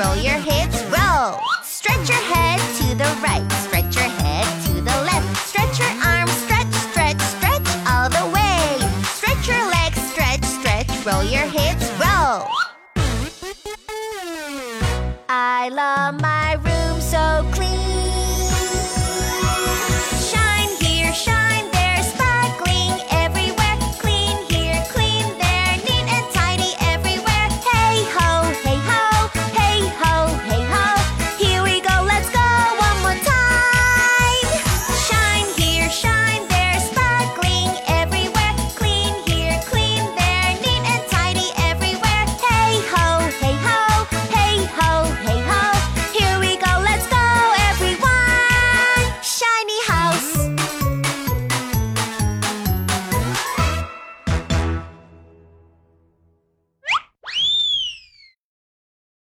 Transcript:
roll your hips, roll. Stretch your head to the right, stretch your head to the left. Stretch your arms, stretch, stretch, stretch all the way. Stretch your legs, stretch, stretch, roll your hips, roll. I love my